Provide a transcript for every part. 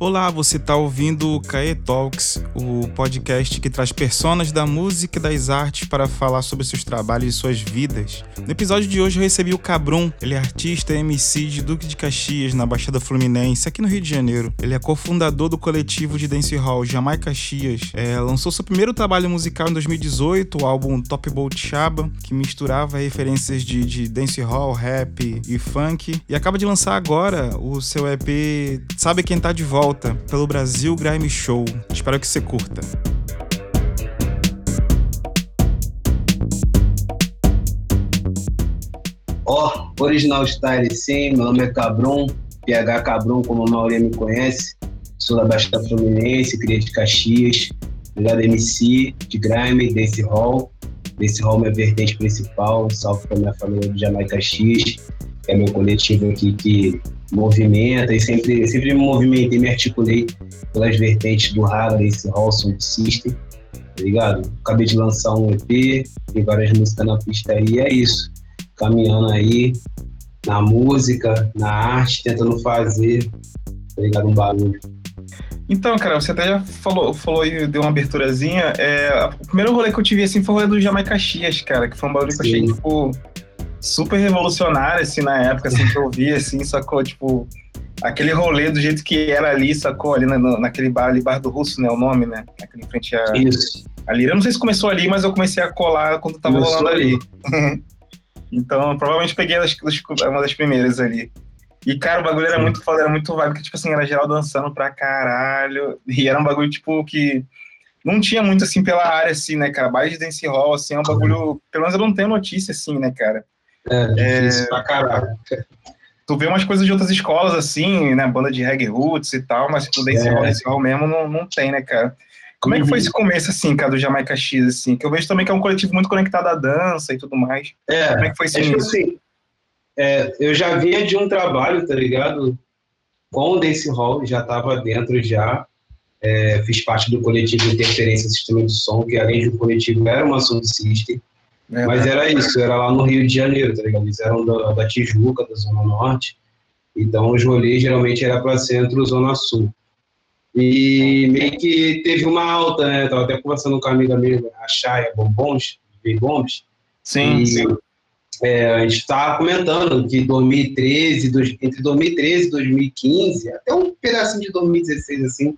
Olá, você está ouvindo o Cae Talks, o podcast que traz personas da música e das artes para falar sobre seus trabalhos e suas vidas. No episódio de hoje eu recebi o Cabrum, ele é artista e MC de Duque de Caxias, na Baixada Fluminense, aqui no Rio de Janeiro. Ele é cofundador do coletivo de dance hall Jamaica Caxias. É, lançou seu primeiro trabalho musical em 2018, o álbum Top Bolt Chaba, que misturava referências de, de dance hall, rap e funk. E acaba de lançar agora o seu EP Sabe Quem Tá de Volta volta pelo Brasil Grime Show. Espero que você curta. Ó, oh, Original Style sim, meu nome é Cabrum, PH Cabrum, como a maioria me conhece. Sou da Baixada Fluminense, cria de Caxias, ligado MC, de Grime, Dance Hall. Dance Hall é minha vertente principal, salve para minha família de Jamaica Caxias, que é meu coletivo aqui que movimenta e sempre, sempre me movimentei, me articulei pelas vertentes do Raga, esse Halson System, tá ligado? Acabei de lançar um EP, tem várias músicas na pista aí, e é isso. Caminhando aí na música, na arte, tentando fazer, tá ligado? Um barulho. Então, cara, você até já falou, falou e deu uma aberturazinha. É, o primeiro rolê que eu tive assim foi o rolê do Jamaica Caxias, cara, que foi um barulho Sim. que eu achei, tipo, super revolucionário, assim, na época, assim, que eu vi, assim, sacou, tipo, aquele rolê do jeito que era ali, sacou, ali na, naquele bar ali, Bar do Russo, né, o nome, né, aquele em frente a... Isso. Ali, eu não sei se começou ali, mas eu comecei a colar quando tava começou rolando ali. então, provavelmente peguei as, uma das primeiras ali. E, cara, o bagulho era Sim. muito foda, era muito vibe, porque, tipo assim, era geral dançando pra caralho, e era um bagulho, tipo, que não tinha muito, assim, pela área, assim, né, cara, baile de dance hall, assim, é um bagulho, pelo menos eu não tenho notícia, assim, né, cara. É, difícil é... pra caralho. Tu vê umas coisas de outras escolas, assim, né? Banda de reggae roots e tal, mas tipo, desse é. esse hall mesmo não, não tem, né, cara? Como é que foi uhum. esse começo, assim, cara, do Jamaica X, assim? Que eu vejo também que é um coletivo muito conectado à dança e tudo mais. É, Como é que foi esse é, início? Assim, é, eu já vinha de um trabalho, tá ligado? Com o Dance Hall, já estava dentro já. É, fiz parte do coletivo Interferência Sistema de Som, que além de um coletivo era uma sound system. É, Mas era isso, era lá no Rio de Janeiro, tá ligado? Eles eram da, da Tijuca, da Zona Norte. Então os rolês geralmente era para centro, Zona Sul. E meio que teve uma alta, né? tava até conversando com a amiga minha, a Chaya Bombons, Bombs. Sim, e, sim. É, a gente estava comentando que 2013, dois, entre 2013 e 2015, até um pedacinho de 2016, assim,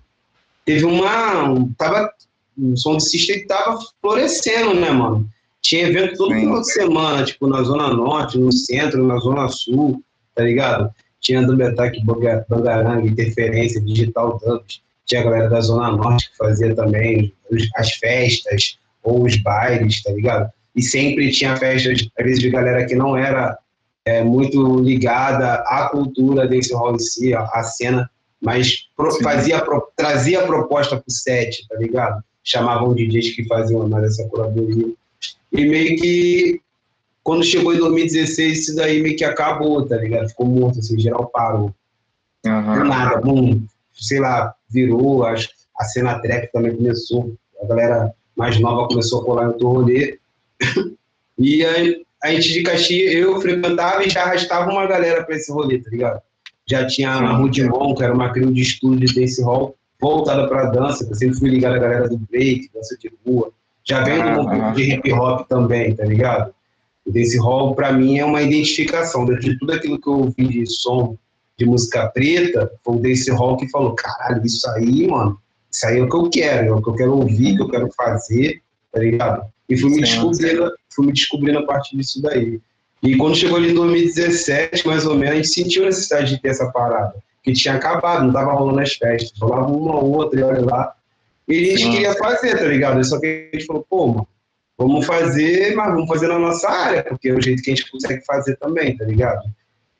teve uma. Um, tava, o som de system tava florescendo, né, mano? Tinha evento todo Sim. final de semana, tipo, na Zona Norte, no centro, na Zona Sul, tá ligado? Tinha do Betac Bangaranga, Interferência, Digital Dubs. Tinha a galera da Zona Norte que fazia também as festas ou os bailes, tá ligado? E sempre tinha festas, às vezes, de galera que não era é, muito ligada à cultura desse hall em si, à cena, mas pro, fazia, pro, trazia proposta pro set, tá ligado? Chamavam DJs que faziam mais essa curadoria. E meio que, quando chegou em 2016, isso daí meio que acabou, tá ligado? Ficou morto, assim, geral parou. Uhum. Do nada, bum, sei lá, virou, a, a cena trap também começou, a galera mais nova começou a colar no rolê. e aí, a gente de Caxias, eu frequentava e já arrastava uma galera pra esse rolê, tá ligado? Já tinha a Rudimon, que era uma crio de estúdio desse hall, voltada pra dança, eu sempre fui ligado à galera do break, dança de rua, já vem um pouco de hip hop também, tá ligado? O Dance Hall, pra mim, é uma identificação. De tudo aquilo que eu ouvi de som de música preta, foi o Dance Hall que falou: caralho, isso aí, mano, isso aí é o que eu quero, é o que eu quero ouvir, que eu quero fazer, tá ligado? E fui me, descobrindo, fui me descobrindo a partir disso daí. E quando chegou ali em 2017, mais ou menos, a gente sentiu a necessidade de ter essa parada. Que tinha acabado, não tava rolando as festas. Rolava uma ou outra, e olha lá, e a gente queria fazer, tá ligado? Só que a gente falou, pô, vamos fazer, mas vamos fazer na nossa área, porque é o jeito que a gente consegue fazer também, tá ligado?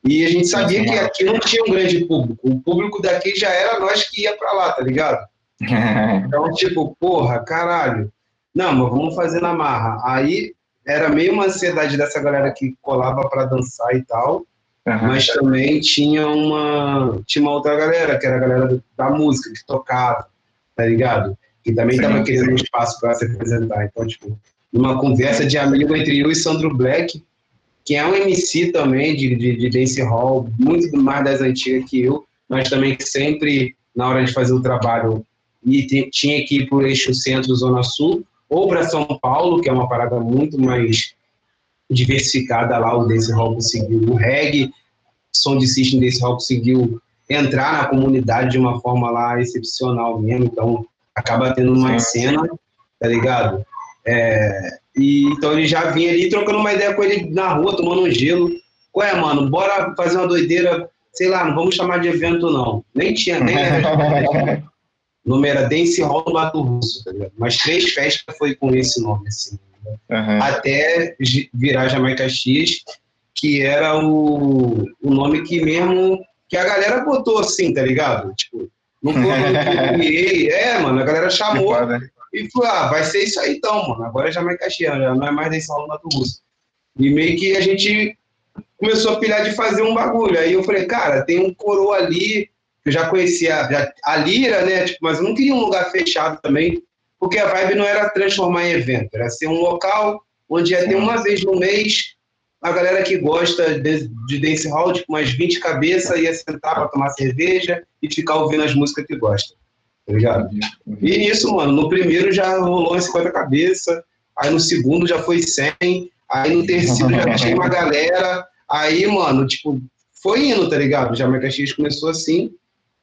E a gente sabia que aqui não tinha um grande público. O público daqui já era nós que ia pra lá, tá ligado? Então, tipo, porra, caralho. Não, mas vamos fazer na marra. Aí era meio uma ansiedade dessa galera que colava para dançar e tal. Uhum. Mas também tinha uma, tinha uma outra galera, que era a galera da música, que tocava, tá ligado? que também estava querendo um espaço para se apresentar. Então, tipo, numa conversa de amigo entre eu e Sandro Black, que é um MC também de, de, de dance hall, muito mais das antigas que eu, mas também que sempre na hora de fazer o trabalho e tinha que ir para o eixo centro-zona sul, ou para São Paulo, que é uma parada muito mais diversificada lá, o Dance Hall conseguiu, o reggae, som de system Dance Hall conseguiu entrar na comunidade de uma forma lá excepcional mesmo, então acaba tendo uma cena, tá ligado? É, e, então ele já vinha ali trocando uma ideia com ele na rua, tomando um gelo. Qual é, mano? Bora fazer uma doideira, sei lá, não vamos chamar de evento, não. Nem tinha, nem era. o nome era Dance Hall do Mato Russo, tá ligado? Mas três festas foi com esse nome, assim. Uhum. Até virar Jamaica X, que era o, o nome que mesmo que a galera botou assim, tá ligado? Tipo, não foi É, mano, a galera chamou e falou, ah, vai ser isso aí então, mano. Agora é Jamaica X, já não é mais desse Hall do Russo. E meio que a gente começou a pilhar de fazer um bagulho. Aí eu falei, cara, tem um coroa ali eu já conhecia já, a Lira, né? Tipo, mas eu não queria um lugar fechado também, porque a vibe não era transformar em evento, era ser um local onde ia ter uma vez no mês a galera que gosta de, de dance hall, tipo, umas 20 cabeças, ia sentar para tomar cerveja e ficar ouvindo as músicas que gosta. Tá ligado? E nisso, mano, no primeiro já rolou umas 50 cabeças, aí no segundo já foi 100, aí no terceiro já tinha uma galera, aí, mano, tipo, foi indo, tá ligado? Já Jamaica X começou assim,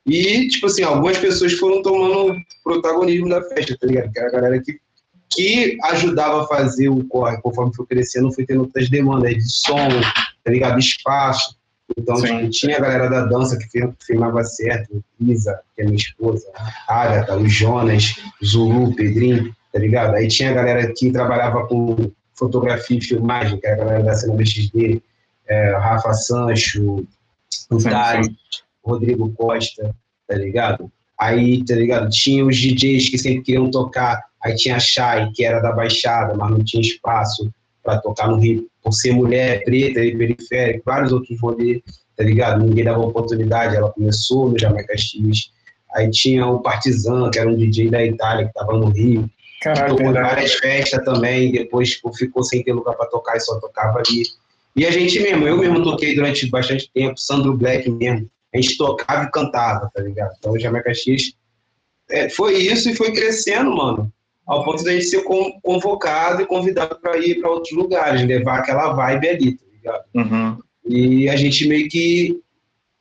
e, tipo assim, algumas pessoas foram tomando protagonismo da festa, tá ligado? Que era a galera que, que ajudava a fazer o corre, conforme foi crescendo, foi tendo outras demandas de som, tá ligado? Espaço. Então, tipo, tinha a galera da dança que filmava certo, Isa, que é minha esposa, Agatha, o Jonas, Zulu, Pedrinho, tá ligado? Aí tinha a galera que trabalhava com fotografia e filmagem, que era a galera da cena BXD, é, Rafa Sancho, o Dali, Rodrigo Costa, tá ligado? Aí, tá ligado? Tinha os DJs que sempre queriam tocar, aí tinha a Shai, que era da Baixada, mas não tinha espaço para tocar no Rio, por ser mulher, preta e periférica, vários outros rolês, tá ligado? Ninguém dava oportunidade, ela começou no Jamaica X. Aí tinha o Partizan, que era um DJ da Itália, que tava no Rio. Caralho, tocou várias festas também, depois tipo, ficou sem ter lugar para tocar e só tocava ali. E a gente mesmo, eu mesmo toquei durante bastante tempo, Sandro Black mesmo, a gente tocava e cantava, tá ligado? Então o Jamaica X é, foi isso e foi crescendo, mano, ao ponto de a gente ser convocado e convidado para ir para outros lugares, levar aquela vibe ali, tá ligado? Uhum. E a gente meio que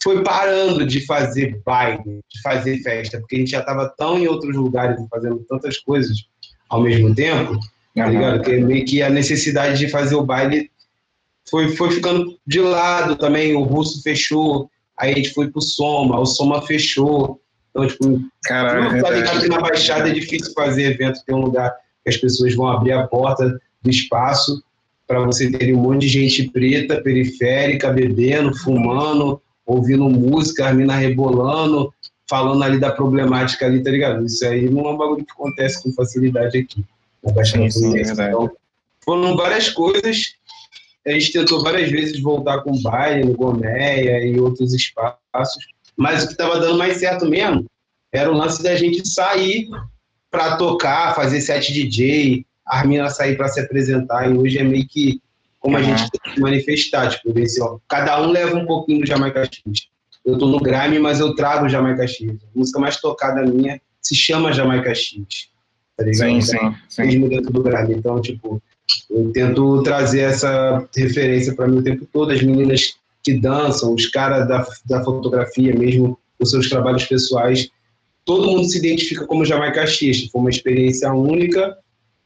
foi parando de fazer baile, de fazer festa, porque a gente já estava tão em outros lugares fazendo tantas coisas ao mesmo tempo, uhum. tá ligado? Que meio que a necessidade de fazer o baile foi, foi ficando de lado também, o russo fechou, aí a gente foi pro Soma, o Soma fechou. Então, tipo, Caralho, tá ligado que na Baixada é difícil fazer evento, tem um lugar que as pessoas vão abrir a porta do espaço para você ter um monte de gente preta, periférica, bebendo, fumando, ouvindo música, a mina rebolando, falando ali da problemática ali, tá ligado? Isso aí não é um bagulho que acontece com facilidade aqui. Na Baixada sim, sim, é então, foram várias coisas a gente tentou várias vezes voltar com o baile no Gomeia e outros espaços, mas o que estava dando mais certo mesmo era o lance da gente sair para tocar, fazer set DJ, a Armina sair para se apresentar, e hoje é meio que como a gente tem que manifestar, tipo, desse, ó, cada um leva um pouquinho do Jamaica X. Eu tô no Grime, mas eu trago o Jamaica X. A música mais tocada minha se chama Jamaica X. Tá ligado? Sim, sim, sim. Mesmo dentro do Grime. Então, tipo, eu tento trazer essa referência para mim o tempo todo, as meninas que dançam, os caras da, da fotografia mesmo, os seus trabalhos pessoais, todo mundo se identifica como Jamaica X, foi uma experiência única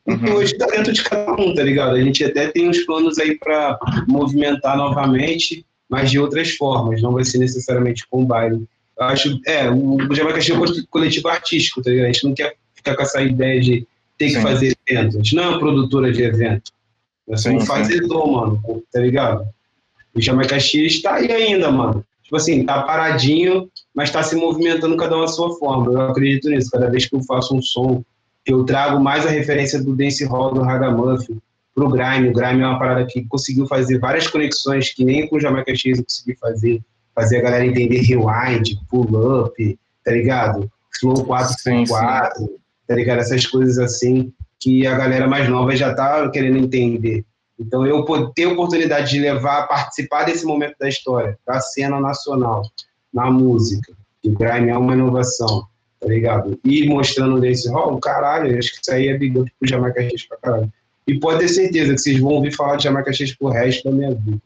uhum. e hoje está dentro de cada um, tá ligado? A gente até tem uns planos aí para movimentar novamente, mas de outras formas, não vai ser necessariamente com baile. Eu acho, é, o Jamaica é um coletivo artístico, tá ligado? A gente não quer ficar com essa ideia de tem que sim. fazer evento. A gente não é uma produtora de evento. Nós somos um fazedor, mano, tá ligado? O Jamaica X está aí ainda, mano. Tipo assim, tá paradinho, mas está se movimentando cada um à sua forma. Eu acredito nisso. Cada vez que eu faço um som, que eu trago mais a referência do dance hall, do ragamuffin, pro grime. O grime é uma parada que conseguiu fazer várias conexões que nem com o Jamaica X eu consegui fazer. Fazer a galera entender rewind, pull up, tá ligado? Flow 4x4, tá ligado? Essas coisas assim que a galera mais nova já tá querendo entender. Então, eu ter a oportunidade de levar, participar desse momento da história, da cena nacional, na música, o grime é uma inovação, tá ligado? E mostrando desse rol, caralho, acho que isso aí é bigode pro Jamaica X pra caralho. E pode ter certeza que vocês vão ouvir falar de Jamaica X pro resto da minha vida.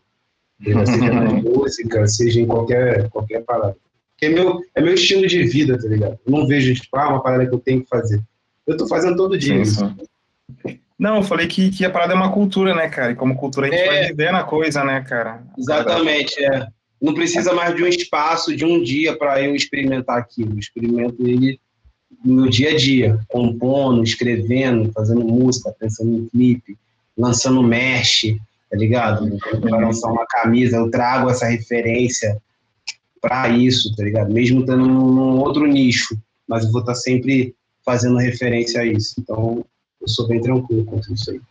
Seja na música, seja em qualquer, qualquer parada. Porque é meu, é meu estilo de vida, tá ligado? Eu não vejo, tipo, ah, uma parada que eu tenho que fazer. Eu tô fazendo todo dia isso. Não, eu falei que, que a parada é uma cultura, né, cara? E como cultura a gente é, vai viver na coisa, né, cara? Exatamente, é. Não precisa mais de um espaço, de um dia para eu experimentar aquilo. Eu experimento ele no dia a dia, compondo, escrevendo, fazendo música, pensando em clipe, lançando mesh, tá ligado? Para lançar uma camisa, eu trago essa referência para isso, tá ligado? Mesmo estando num outro nicho, mas eu vou estar tá sempre fazendo referência a isso. Então, eu sou bem tranquilo com isso aí.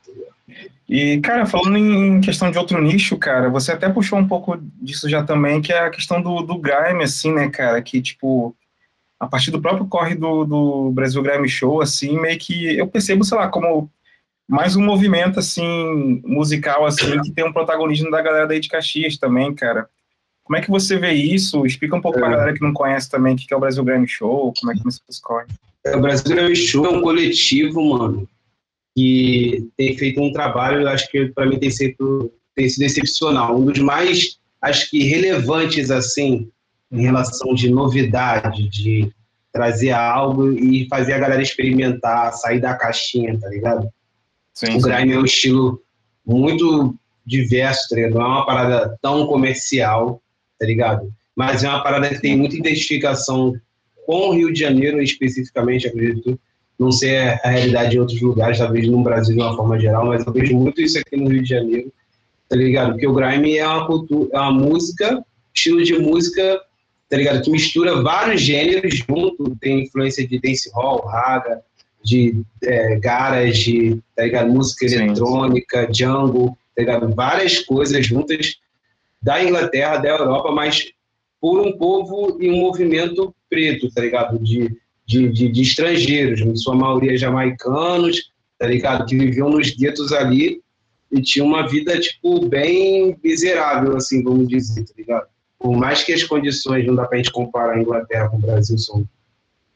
E, cara, falando em questão de outro nicho, cara, você até puxou um pouco disso já também, que é a questão do, do grime, assim, né, cara, que, tipo, a partir do próprio corre do, do Brasil Grime Show, assim, meio que eu percebo, sei lá, como mais um movimento, assim, musical, assim, que tem um protagonismo da galera daí de Caxias também, cara. Como é que você vê isso? Explica um pouco é. pra galera que não conhece também o que é o Brasil Grime Show, como é que você escolhe. É, o Brasil Grime Show é um coletivo, mano, que tem feito um trabalho, acho que para mim tem sido, tem sido excepcional. Um dos mais, acho que relevantes, assim, em relação de novidade, de trazer algo e fazer a galera experimentar, sair da caixinha, tá ligado? Sim, o grime é um estilo muito diverso, tá ligado? Não é uma parada tão comercial, tá ligado? Mas é uma parada que tem muita identificação com o Rio de Janeiro, especificamente, acredito, não sei a realidade em outros lugares, talvez no Brasil de uma forma geral, mas eu vejo muito isso aqui no Rio de Janeiro, tá ligado? Porque o grime é uma cultura, é uma música, estilo de música, tá ligado? Que mistura vários gêneros junto, tem influência de dancehall, raga, de é, garage, tá ligado? Música Sim. eletrônica, jungle, tá ligado? Várias coisas juntas da Inglaterra, da Europa, mas por um povo e um movimento preto, tá ligado? De de, de, de estrangeiros, em sua maioria jamaicanos, tá ligado? Que viviam nos guetos ali e tinham uma vida, tipo, bem miserável, assim, vamos dizer, tá ligado? Por mais que as condições, não dá pra gente comparar a Inglaterra com o Brasil, são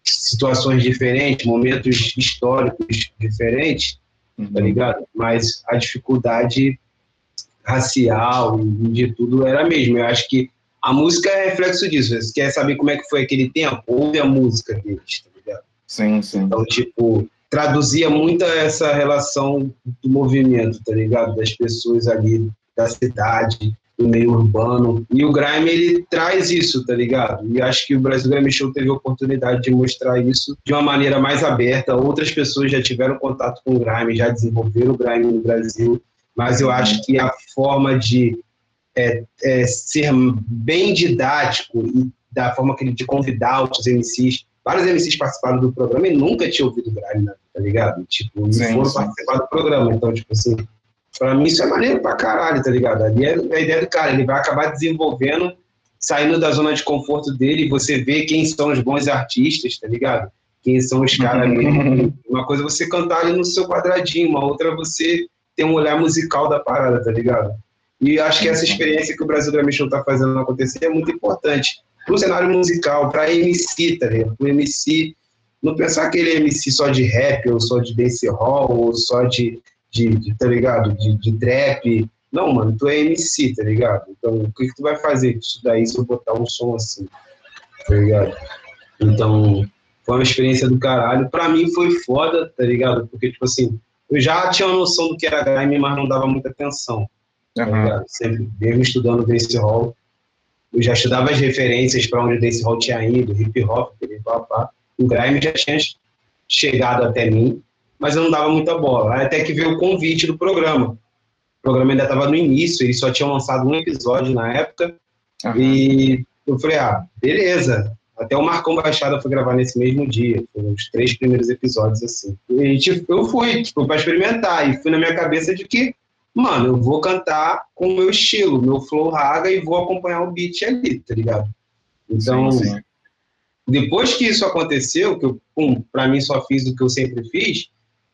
situações diferentes, momentos históricos diferentes, tá uhum. tá ligado? Mas a dificuldade racial e de tudo era a mesma. Eu acho que a música é reflexo disso. Você quer saber como é que foi aquele tempo? Ouve a música deles, tá ligado? Sim, sim. Então, tipo, traduzia muito essa relação do movimento, tá ligado? Das pessoas ali da cidade, do meio urbano. E o Grime, ele traz isso, tá ligado? E acho que o Brasil Grime Show teve a oportunidade de mostrar isso de uma maneira mais aberta. Outras pessoas já tiveram contato com o Grime, já desenvolveram o Grime no Brasil, mas eu acho que a forma de é, é, ser bem didático e da forma que ele de convidar outros MCs. Vários MCs participaram do programa e nunca tinha ouvido né, tá ligado? Tipo, sim, foram sim. participar do programa. Então, tipo assim, pra mim isso é maneiro pra caralho, tá ligado? Ali é a ideia do cara, ele vai acabar desenvolvendo, saindo da zona de conforto dele, você vê quem são os bons artistas, tá ligado? Quem são os caras ali. Uma coisa é você cantar ali no seu quadradinho, uma outra é você ter um olhar musical da parada, tá ligado? E acho que essa experiência que o Brasil Grammy Show está fazendo acontecer é muito importante para o cenário musical, para MC, tá ligado? O MC não pensar aquele MC só de rap, ou só de dancehall, ou só de, de, de tá ligado? De, de trap. Não, mano, tu é MC, tá ligado? Então, o que, que tu vai fazer com isso daí se eu botar um som assim, tá ligado? Então, foi uma experiência do caralho. Pra mim foi foda, tá ligado? Porque, tipo assim, eu já tinha uma noção do que era grime, mas não dava muita atenção. Uhum. Sempre, mesmo estudando dancehall, eu já estudava as referências para onde o dancehall tinha ido, hip hop, pá, o grime já tinha chegado até mim, mas eu não dava muita bola. Até que veio o convite do programa. O programa ainda estava no início, eles só tinham lançado um episódio na época, uhum. e eu falei, ah, beleza. Até o Marcão Baixada foi gravar nesse mesmo dia, foram os três primeiros episódios assim. E tipo, eu fui, tipo, para experimentar, e fui na minha cabeça de que mano, eu vou cantar com o meu estilo, meu flow raga e vou acompanhar o beat ali, tá ligado? Então, sim, sim. depois que isso aconteceu, que eu, pum, pra mim só fiz o que eu sempre fiz,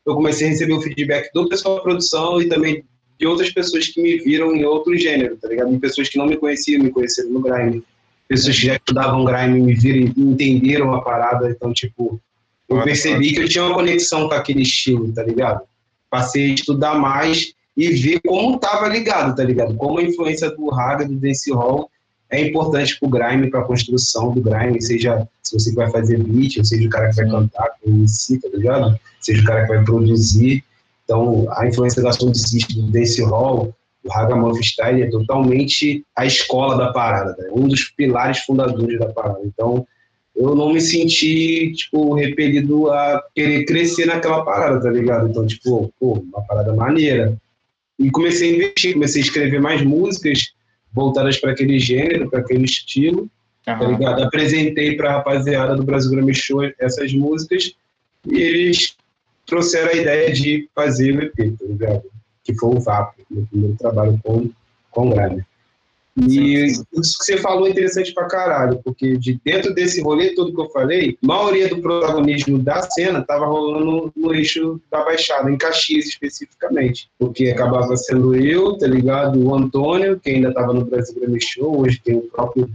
eu comecei a receber o feedback do pessoal da produção e também de outras pessoas que me viram em outro gênero, tá ligado? De pessoas que não me conheciam, me conheceram no grime. pessoas que já estudavam grime me viram e entenderam a parada. Então, tipo, eu percebi que eu tinha uma conexão com aquele estilo, tá ligado? Passei a estudar mais e ver como tava ligado, tá ligado? Como a influência do raga, do dancehall é importante pro grime, pra construção do grime, seja se você vai fazer beat, ou seja o cara que vai cantar com o MC, tá ligado? Seja o cara que vai produzir. Então, a influência da Sound System, do dancehall, do Ragamuffin Style é totalmente a escola da parada, né? um dos pilares fundadores da parada. Então, eu não me senti, tipo, repelido a querer crescer naquela parada, tá ligado? Então, tipo, pô, uma parada maneira. E comecei a investir, comecei a escrever mais músicas voltadas para aquele gênero, para aquele estilo, uhum. tá ligado? Apresentei para a rapaziada do Brasil Grammy Show essas músicas e eles trouxeram a ideia de fazer o EP, tá ligado? Que foi o VAP, meu primeiro trabalho com, com Grammy. E isso que você falou é interessante pra caralho, porque de dentro desse rolê todo que eu falei, a maioria do protagonismo da cena tava rolando no eixo da Baixada, em Caxias especificamente. Porque acabava sendo eu, tá ligado? O Antônio, que ainda tava no Brasil Grammy Show, hoje tem o próprio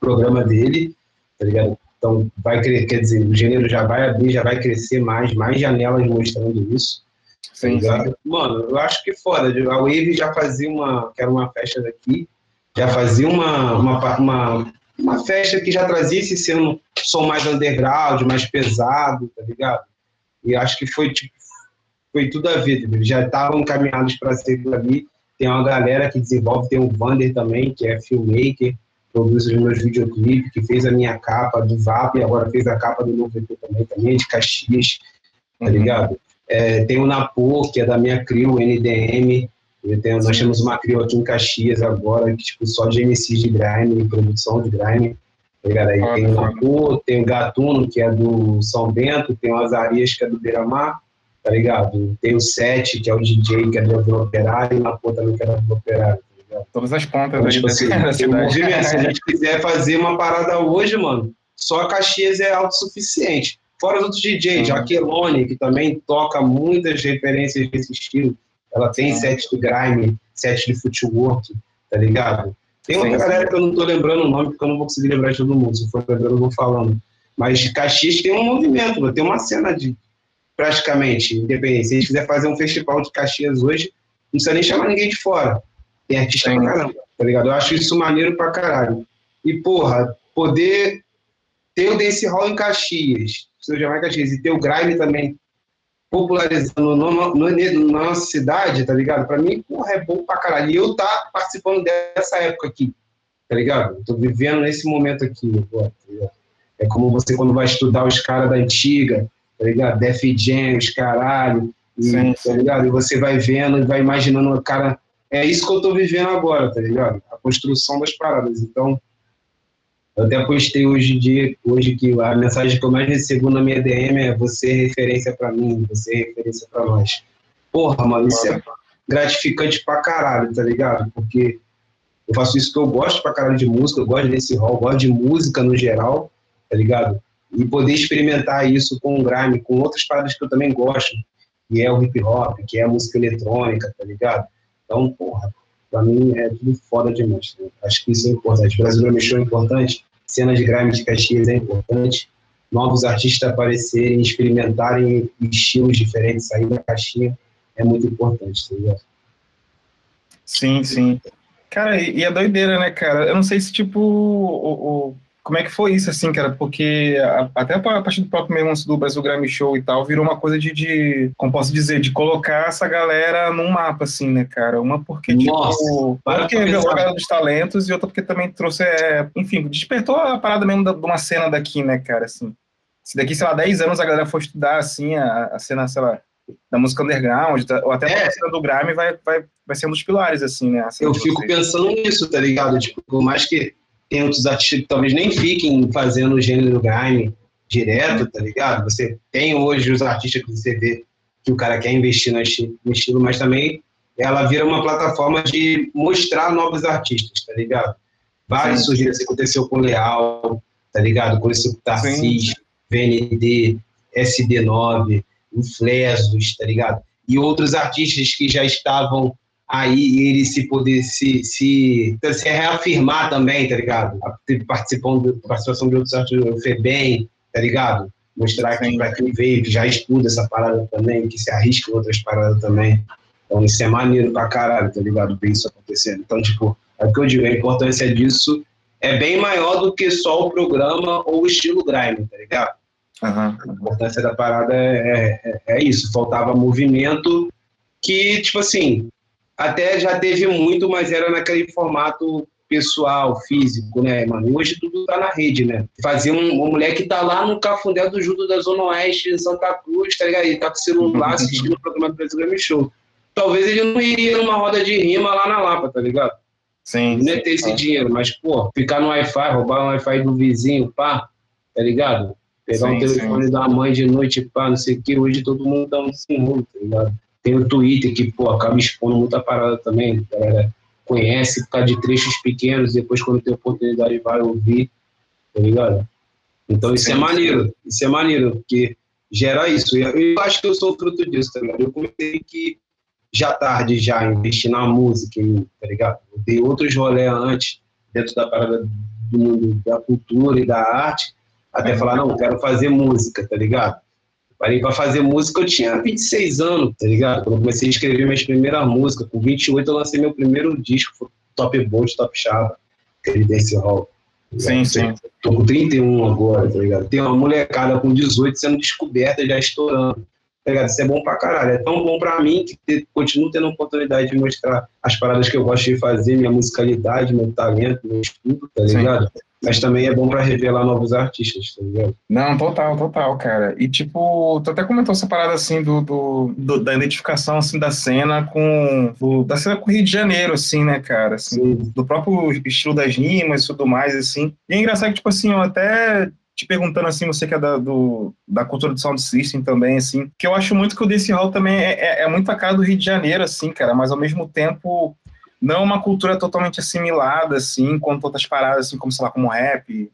programa dele, tá ligado? Então vai querer, quer dizer, o gênero já vai abrir, já vai crescer mais, mais janelas mostrando isso. Sim, tá sim. Mano, eu acho que foda. A Wave já fazia uma, que era uma festa daqui, já fazia uma, uma, uma, uma festa que já trazia esse sendo som mais underground, mais pesado, tá ligado? E acho que foi tipo, foi tudo a ver, eles já estavam encaminhados para ser ali. Tem uma galera que desenvolve, tem o Vander também, que é filmmaker, produz os meus videoclipes, que fez a minha capa do VAP, agora fez a capa do novo EP também, também de Caxias, tá uhum. ligado? É, tem o Napô, que é da minha CRIO, NDM, tenho, nós temos uma CRIO aqui em Caxias agora, que tipo, só de MCs de grime, produção de grime. Tá ligado? Aí ah, tem o Napu, tem o Gatuno, que é do São Bento, tem o Azarias, que é do Beira-Mar, tá ligado? Tem o Sete, que é o DJ, que é do Vila Operário, e o Napu também, que é do Operário. Tá Todas as pontas então, tipo assim, movimento. Se a gente quiser fazer uma parada hoje, mano, só Caxias é autossuficiente. Fora os outros DJs. Jaquelone, que também toca muitas referências desse estilo. Ela tem set de grime, set de footwork, tá ligado? Tem outra galera que eu não tô lembrando o nome, porque eu não vou conseguir lembrar de todo mundo. Se for lembrando, eu vou falando. Mas Caxias tem um movimento, tem uma cena de praticamente independente. Se a gente quiser fazer um festival de Caxias hoje, não precisa nem chamar ninguém de fora. Tem artista Sim. pra caramba, tá ligado? Eu acho isso maneiro pra caralho. E, porra, poder ter o Dance Hall em Caxias, se eu Caxias, e ter o Grime também popularizando no, no, no, na nossa cidade, tá ligado? Pra mim, porra, é bom pra caralho. E eu tá participando dessa época aqui, tá ligado? Tô vivendo nesse momento aqui, porra, tá É como você quando vai estudar os caras da antiga, tá ligado? Def Jam, os caralho, e, sim, sim. tá ligado? E você vai vendo e vai imaginando, cara, é isso que eu tô vivendo agora, tá ligado? A construção das paradas. Então, eu até postei hoje, dia, hoje que a mensagem que eu mais recebo na minha DM é você é referência para mim, você é referência para nós. Porra, mano, isso é gratificante pra caralho, tá ligado? Porque eu faço isso que eu gosto pra caralho de música, eu gosto desse rol, gosto de música no geral, tá ligado? E poder experimentar isso com o grime, com outras paradas que eu também gosto, que é o hip hop, que é a música eletrônica, tá ligado? Então, porra, para mim é tudo foda demais. Né? Acho que isso é importante. O Brasil mexeu é importante, cena de grime de Caxias é importante, novos artistas aparecerem, experimentarem estilos diferentes, sair da caixinha é muito importante, tá ligado? Sim, sim. Cara, e a doideira, né, cara? Eu não sei se, tipo, o, o como é que foi isso, assim, cara? Porque a, até a partir do próprio mesmo do Brasil Grammy Show e tal, virou uma coisa de, de, como posso dizer, de colocar essa galera num mapa, assim, né, cara? Uma porque, tipo, Nossa, tipo, porque viu a galera dos talentos e outra porque também trouxe, é, enfim, despertou a parada mesmo de uma cena daqui, né, cara, assim. Se daqui, sei lá, 10 anos a galera for estudar, assim, a, a cena, sei lá, da música underground, ou até é. a cena do Grammy vai, vai, vai ser um dos pilares, assim, né? Eu fico vocês. pensando nisso, tá ligado? Tipo, por mais que tem outros artistas que talvez nem fiquem fazendo o gênero grime direto, tá ligado? Você tem hoje os artistas que você vê que o cara quer investir no estilo, mas também ela vira uma plataforma de mostrar novos artistas, tá ligado? Vários surgiram, isso aconteceu com o Leal, tá ligado? Com esse Tarcís, VND, SD9, o Flesos, tá ligado? E outros artistas que já estavam aí ele se poder se, se, se reafirmar também, tá ligado? Participando, participação de outros artistas, o FEBEM, tá ligado? Mostrar que para quem veio, que já estuda essa parada também, que se arrisca em outras paradas também. Então isso é maneiro pra caralho, tá ligado? Ver isso acontecendo. Então, tipo, é o que eu digo, a importância disso é bem maior do que só o programa ou o estilo grime, tá ligado? Uhum. A importância da parada é, é, é, isso, faltava movimento que, tipo assim, até já teve muito, mas era naquele formato pessoal, físico, né, mano? Hoje tudo tá na rede, né? Fazer um, moleque que tá lá no Cafundé do Judo da Zona Oeste, em Santa Cruz, tá ligado? Ele tá com o celular uhum. assistindo o programa do Brasil Game Show. Talvez ele não iria numa roda de rima lá na Lapa, tá ligado? Sim. Não é ter esse dinheiro, mas, pô, ficar no Wi-Fi, roubar o Wi-Fi do vizinho, pá, tá ligado? Pegar sim, um telefone sim. da mãe de noite, pá, não sei o que, hoje todo mundo dá um simulo, tá ligado? Tem o Twitter que, pô, acaba expondo muita parada também, a galera conhece por causa de trechos pequenos, depois quando tem oportunidade vai ouvir, tá ligado? Então isso é maneiro, isso é maneiro, porque gera isso. Eu, eu acho que eu sou fruto disso, tá ligado? Eu comecei que já tarde já investir na música, tá ligado? Eu dei outros rolês antes, dentro da parada do mundo da cultura e da arte, até falar, não, quero fazer música, tá ligado? Parei para fazer música, eu tinha 26 anos, tá ligado? Quando eu comecei a escrever minhas primeiras músicas, com 28 eu lancei meu primeiro disco, foi Top Bolt, Top Chava, aquele Dance Hall. Tá sim, sim. Tô com 31 agora, tá ligado? Tem uma molecada com 18 sendo descoberta, já estourando. Tá? Isso é bom pra caralho. É tão bom pra mim que continuo tendo a oportunidade de mostrar as paradas que eu gosto de fazer, minha musicalidade, meu talento, meu estudo, tá ligado? Sim mas também é bom para revelar novos artistas, tá ligado? Não, total, total, cara. E tipo, tu até comentou essa parada assim do, do, do da identificação assim da cena com do, da cena com o Rio de Janeiro, assim, né, cara? Assim, do próprio estilo das rimas e tudo mais, assim. E é engraçado que, tipo assim, eu até te perguntando assim, você que é da, do, da cultura do sound system também, assim, que eu acho muito que o Dance Hall também é, é, é muito a cara do Rio de Janeiro, assim, cara, mas ao mesmo tempo não uma cultura totalmente assimilada, assim, quanto outras paradas, assim, como, sei lá, como rap,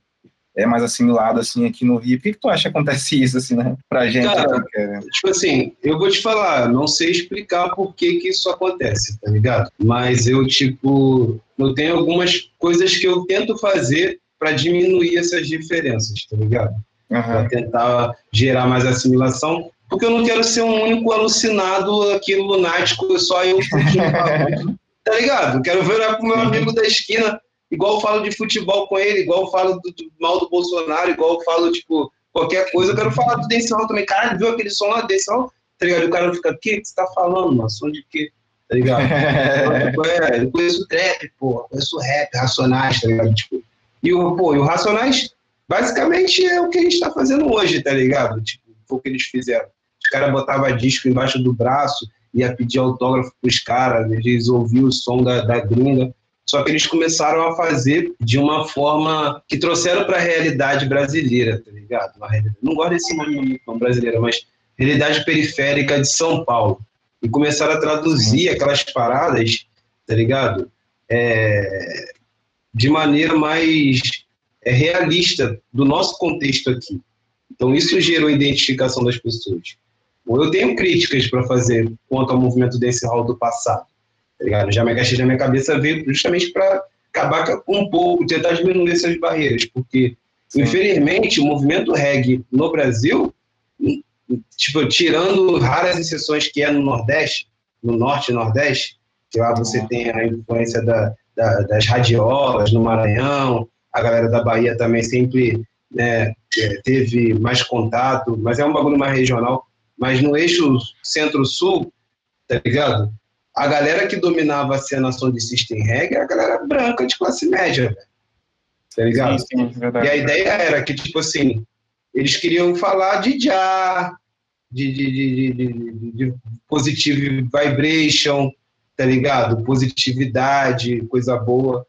é mais assimilado, assim, aqui no Rio. Por que, que tu acha que acontece isso, assim, né, pra gente? Cara, aqui, tipo assim, eu vou te falar, não sei explicar por que que isso acontece, tá ligado? Mas eu, tipo, eu tenho algumas coisas que eu tento fazer para diminuir essas diferenças, tá ligado? Uhum. Para tentar gerar mais assimilação, porque eu não quero ser um único alucinado aqui lunático, só eu curtindo tá ligado? Quero ver com meu amigo da esquina, igual eu falo de futebol com ele, igual eu falo do, do mal do Bolsonaro, igual eu falo, tipo, qualquer coisa, eu quero falar do Denzel também. Caralho, viu aquele som lá, Denzel? Tá ligado? O cara fica, o que você tá falando, mano? Som de quê? Tá ligado? Tipo, é, eu conheço trap, pô, conheço rap, Racionais, tá ligado? Tipo, e o, pô, e o Racionais, basicamente, é o que a gente tá fazendo hoje, tá ligado? Tipo, foi o que eles fizeram. Os caras botavam disco embaixo do braço, ia pedir autógrafo para os caras, eles ouviam o som da, da gringa. Só que eles começaram a fazer de uma forma que trouxeram para a realidade brasileira, tá ligado? Não gosto desse nome não brasileira, mas realidade periférica de São Paulo. E começaram a traduzir aquelas paradas, tá ligado? É, de maneira mais é, realista do nosso contexto aqui. Então isso gerou identificação das pessoas. Eu tenho críticas para fazer quanto ao movimento desse hall do passado. Tá ligado? Já me agachei na minha cabeça veio justamente para acabar com um pouco, tentar diminuir essas barreiras, porque Sim. infelizmente o movimento reggae no Brasil, tipo, tirando raras exceções que é no Nordeste, no Norte e Nordeste, que lá você tem a influência da, da, das radiolas no Maranhão, a galera da Bahia também sempre né, é, teve mais contato, mas é um bagulho mais regional. Mas no eixo centro-sul, tá ligado? A galera que dominava a cena de system reggae é a galera branca de classe média, tá ligado? Sim, sim, verdade. E a ideia era que, tipo assim, eles queriam falar de já, de, de, de, de, de positive vibration, tá ligado? Positividade, coisa boa.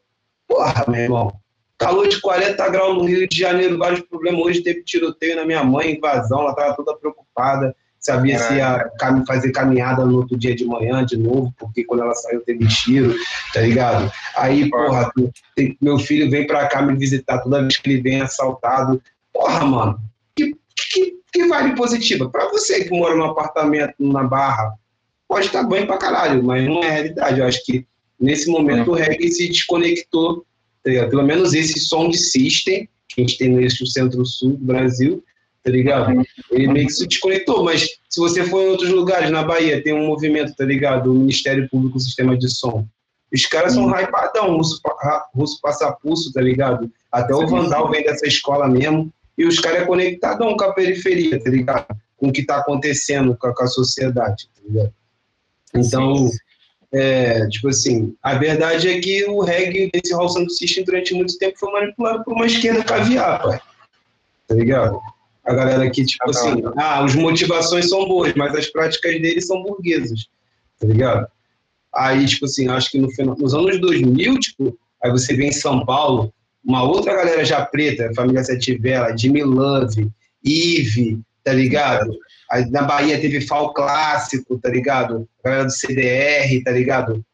Porra, meu irmão. Calor de 40 graus no Rio de Janeiro, vários problemas. Hoje teve tiroteio na minha mãe, invasão, ela tava toda preocupada sabia se ia fazer caminhada no outro dia de manhã de novo, porque quando ela saiu teve tiro, tá ligado? Aí, porra, meu filho vem pra cá me visitar toda vez que ele vem assaltado. Porra, mano, que, que, que vibe positiva? Pra você que mora num apartamento na Barra, pode estar bem pra caralho, mas não é realidade. Eu acho que nesse momento o reggae se desconectou, tá pelo menos esse som de system que a gente tem eixo centro-sul do Brasil, tá ligado? Ele meio que se desconectou, mas se você for em outros lugares, na Bahia, tem um movimento, tá ligado? O Ministério Público Sistema de Som. Os caras são hypadão, russo, russo passapulso, tá ligado? Até o Vandal vem dessa escola mesmo. E os caras é conectadão com a periferia, tá ligado? Com o que tá acontecendo com a, com a sociedade, tá ligado? Então, é, tipo assim, a verdade é que o reggae desse Hall Sound System durante muito tempo foi manipulado por uma esquerda caviar, pai. Tá ligado? A galera que, tipo assim, ah, as motivações são boas, mas as práticas deles são burguesas, tá ligado? Aí, tipo assim, acho que no final, nos anos 2000, tipo, aí você vê em São Paulo, uma outra galera já preta, família Sete Vela, Jimmy Love, Ive, tá ligado? Aí na Bahia teve FAO Clássico, tá ligado? A galera do CDR, tá ligado?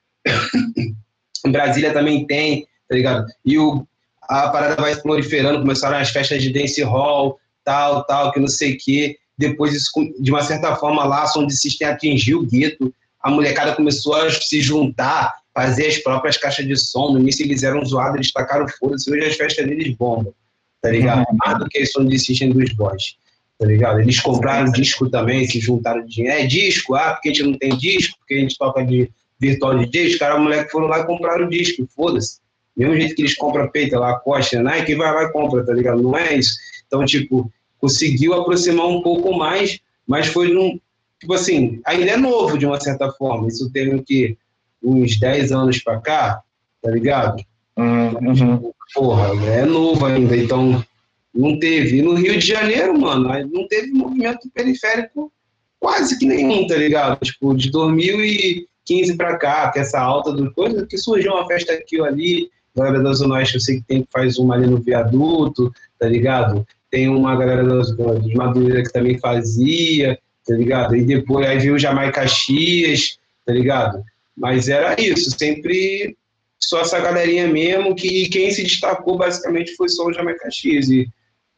em Brasília também tem, tá ligado? E o, a parada vai proliferando, começaram as festas de dance hall, tal, tal, que não sei o quê. Depois, isso, de uma certa forma, lá, som de system atingiu o gueto. A molecada começou a se juntar, fazer as próprias caixas de som. No início eles eram zoados, eles tacaram foda-se. Hoje as festas deles bombam, tá ligado? Uhum. Mais do que som de system dos boys, tá ligado? Eles compraram disco também, se juntaram de dinheiro. É disco? Ah, porque a gente não tem disco, porque a gente toca de virtual DJ. Os caras, moleque, foram lá e compraram o disco, foda-se. Mesmo jeito que eles compram peita lá, costa, Nike, vai lá e compra, tá ligado? Não é isso. Então, tipo, conseguiu aproximar um pouco mais, mas foi num. Tipo assim, ainda é novo de uma certa forma. Isso tem que uns 10 anos para cá, tá ligado? Uhum. Tipo, porra, é novo ainda, então não teve. No Rio de Janeiro, mano, não teve movimento periférico quase que nenhum, tá ligado? Tipo, de 2015 para cá, que essa alta do coisa, que surgiu uma festa aqui ou ali, galera da Zona Oeste, eu sei que tem que faz uma ali no viaduto, tá ligado? tem uma galera dos, Madureira que também fazia, tá ligado? E depois aí veio o Jamaica Caxias, tá ligado? Mas era isso, sempre só essa galerinha mesmo, que quem se destacou basicamente foi só o Jamaica Caxias. E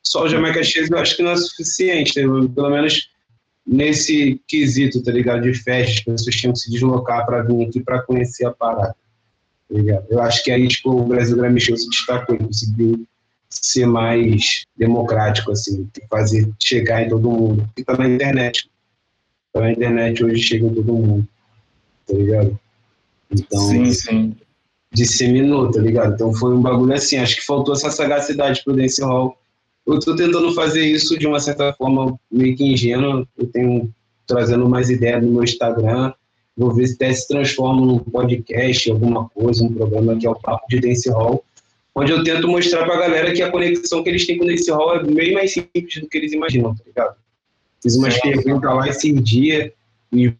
só o Jamaica Caxias eu acho que não é suficiente, né? pelo menos nesse quesito, tá ligado? De festas, as pessoas tinham que se deslocar para vir aqui para conhecer a parada. Tá ligado? Eu acho que aí, tipo, o Brasil Grammy Show se destacou, conseguiu ser mais democrático, assim, fazer chegar em todo mundo. E tá na internet. Tá na internet hoje chega em todo mundo. Tá ligado? Então, sim, sim. disseminou, tá ligado? Então foi um bagulho assim, acho que faltou essa sagacidade pro Dance Hall. Eu tô tentando fazer isso de uma certa forma meio que ingênua, eu tenho trazendo mais ideias no meu Instagram, vou ver se até se transforma num podcast, alguma coisa, um programa que é o Papo de Dance Hall, onde eu tento mostrar pra galera que a conexão que eles têm com esse hall é bem mais simples do que eles imaginam, tá ligado? Fiz umas perguntas lá esse dia e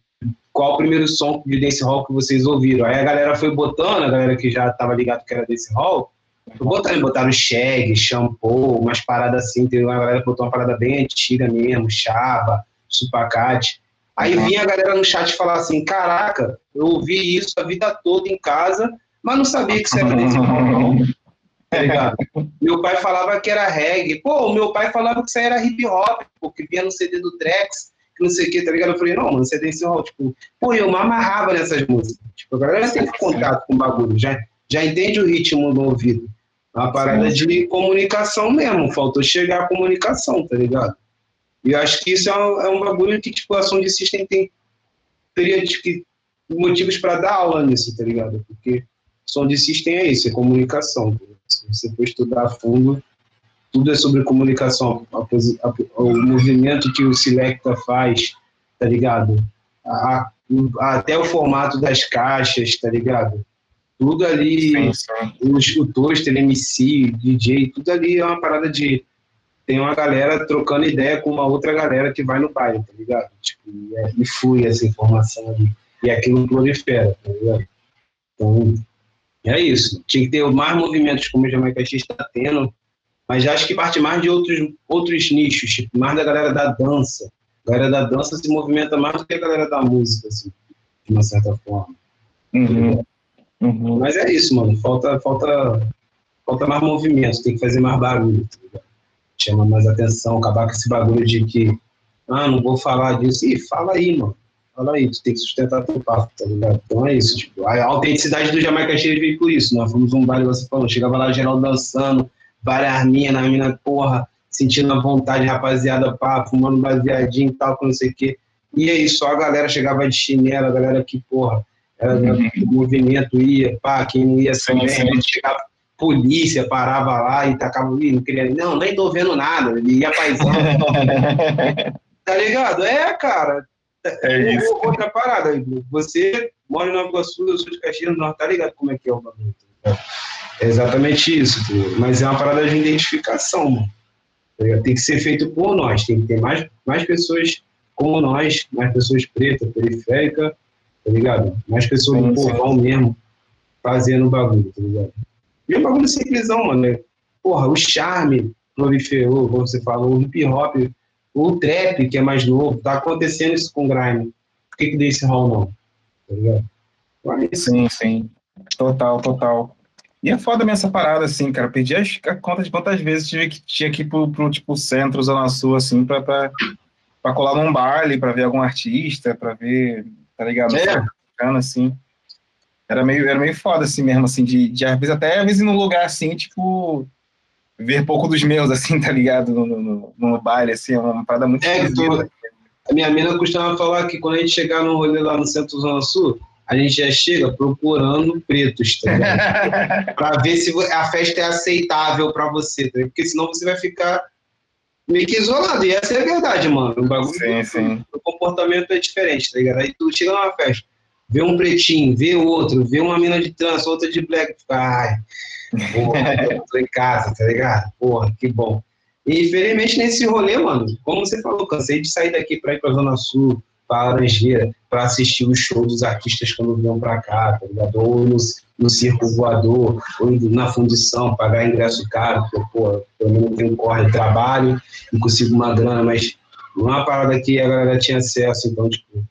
qual o primeiro som de dance hall que vocês ouviram. Aí a galera foi botando, a galera que já tava ligado que era dance hall, botando, botaram shag, shampoo, umas paradas assim, tem uma galera que botou uma parada bem antiga mesmo, chava, supacate. Aí vinha a galera no chat falar assim, caraca, eu ouvi isso a vida toda em casa, mas não sabia que isso era desse não tá ligado? meu pai falava que era reggae. Pô, meu pai falava que isso aí era hip hop, porque via no CD do Drex, que não sei o que, tá ligado? Eu falei, não, mano, você tem hall, tipo, pô, eu me amarrava nessas músicas. Tipo, a galera tem contato com o bagulho, já, já entende o ritmo do ouvido. Uma parada Sim. de comunicação mesmo, faltou chegar a comunicação, tá ligado? E eu acho que isso é um, é um bagulho que, tipo, a de System tem, teria tipo, motivos para dar aula nisso, tá ligado? Porque som de System é isso, é comunicação. Tá se você for estudar a fundo, tudo é sobre comunicação. A, a, o movimento que o Selecta faz, tá ligado? A, até o formato das caixas, tá ligado? Tudo ali, sim, sim. o, o toaster, MC, DJ, tudo ali é uma parada de. Tem uma galera trocando ideia com uma outra galera que vai no baile, tá ligado? Tipo, e, é, e flui essa informação ali. E aquilo prolifera, tá ligado? Então, é isso. Tinha que ter mais movimentos como o Jamaica X está tendo, mas acho que parte mais de outros, outros nichos, tipo, mais da galera da dança. A galera da dança se movimenta mais do que a galera da música, assim, de uma certa forma. Uhum. Uhum. Mas é isso, mano. Falta, falta, falta mais movimento, tem que fazer mais barulho. Tá Chama mais atenção, acabar com esse bagulho de que, ah, não vou falar disso. Ih, fala aí, mano. fala aí, tu tem que sustentar teu papo, tá ligado? Então é isso, tipo, a autenticidade do Jamaica Cheio veio por isso, nós fomos um baile, você falou, chegava lá geral dançando, várias minas, mina, porra, sentindo a vontade, rapaziada, pá, fumando baseadinho e tal, com não sei o quê. E aí, só a galera chegava de chinelo, a galera que, porra, era, o movimento ia, pá, quem não ia sim. chegava polícia, parava lá e tacava, e não queria, não, nem tô vendo nada, ele ia paisão. tá ligado? É, cara. É isso. Outra parada, você mora em Nova Iguaçu, eu sou de Caxias do Norte, tá ligado como é que é o bagulho? É exatamente isso, mas é uma parada de identificação, mano. Tá tem que ser feito por nós, tem que ter mais, mais pessoas como nós, mais pessoas pretas, periféricas, tá ligado? Mais pessoas sim, do povão mesmo fazendo o bagulho, tá ligado? E o bagulho simplesão, mano. Né? Porra, o charme proliferou, como você falou, o hip hop, o trap, que é mais novo, tá acontecendo isso com o grime. Por que que deu esse rol não? Tá ligado? É sim, sim. Total, total. E é foda mesmo essa parada, assim, cara. Perdi a conta de quantas vezes tive que, tinha que ir pro, pro tipo, centro, Zona Sul, assim, pra, pra, pra colar num baile, pra ver algum artista, pra ver, tá ligado? É. assim. Era meio, era meio foda, assim, mesmo, assim, de, de às vezes, até às vezes num lugar, assim, tipo, ver pouco dos meus, assim, tá ligado? No, no, no baile, assim, é uma parada muito é, tô, A minha mina costumava falar que quando a gente chegar no rolê lá no centro Zona Sul, a gente já chega procurando pretos, tá para ver se a festa é aceitável para você, tá porque senão você vai ficar meio que isolado. E essa é a verdade, mano. O bagulho, sim, sim. o comportamento é diferente, tá ligado? Aí tu chega numa festa, vê um pretinho, vê outro, vê uma mina de trans, outra de black, ai, porra, eu tô em casa, tá ligado? Porra, que bom. E infelizmente nesse rolê, mano, como você falou, cansei de sair daqui pra ir pra Zona Sul, Laranjeira para assistir o show dos artistas quando vinham para cá, tá ligado? Ou no, no circo voador, ou na fundição, pagar ingresso caro, porque, pô, pelo menos tenho corre, trabalho e consigo uma grana, mas não é uma parada que a galera tinha acesso, então, tipo,